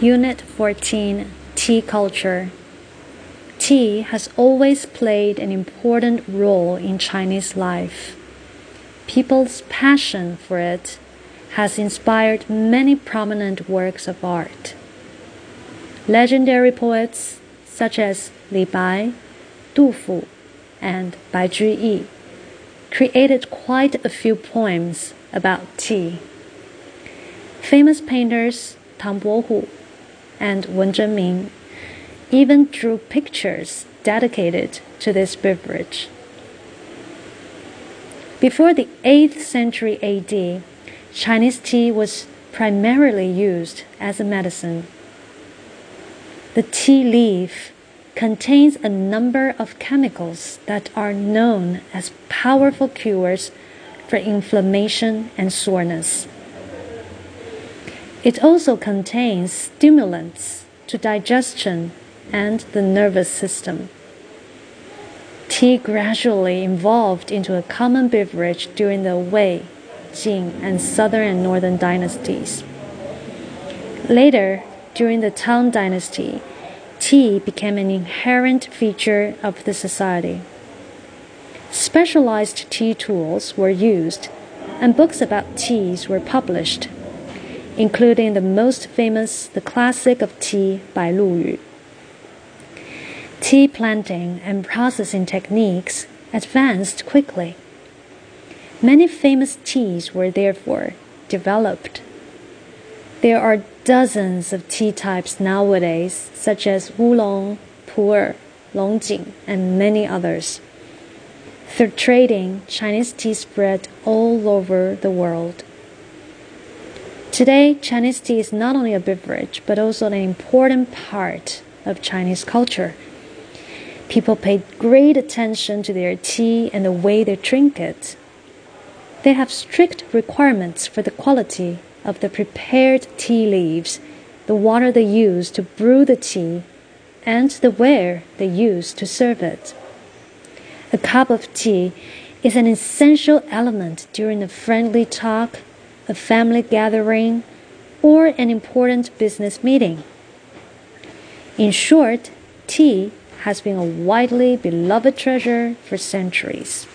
Unit 14 Tea Culture Tea has always played an important role in Chinese life. People's passion for it has inspired many prominent works of art. Legendary poets such as Li Bai, Du Fu, and Bai Juyi created quite a few poems about tea. Famous painters Tang Bohu and Wen Zhengming even drew pictures dedicated to this beverage. Before the 8th century AD, Chinese tea was primarily used as a medicine. The tea leaf contains a number of chemicals that are known as powerful cures for inflammation and soreness. It also contains stimulants to digestion and the nervous system. Tea gradually evolved into a common beverage during the Wei, Jin, and Southern and Northern dynasties. Later, during the Tang Dynasty, tea became an inherent feature of the society. Specialized tea tools were used, and books about teas were published, including the most famous The Classic of Tea by Lu Yu. Tea planting and processing techniques advanced quickly. Many famous teas were therefore developed. There are dozens of tea types nowadays, such as oolong, pu'er, longjing, and many others. Through trading, Chinese tea spread all over the world. Today, Chinese tea is not only a beverage, but also an important part of Chinese culture. People pay great attention to their tea and the way they drink it. They have strict requirements for the quality of the prepared tea leaves, the water they use to brew the tea, and the ware they use to serve it. A cup of tea is an essential element during a friendly talk, a family gathering, or an important business meeting. In short, tea has been a widely beloved treasure for centuries.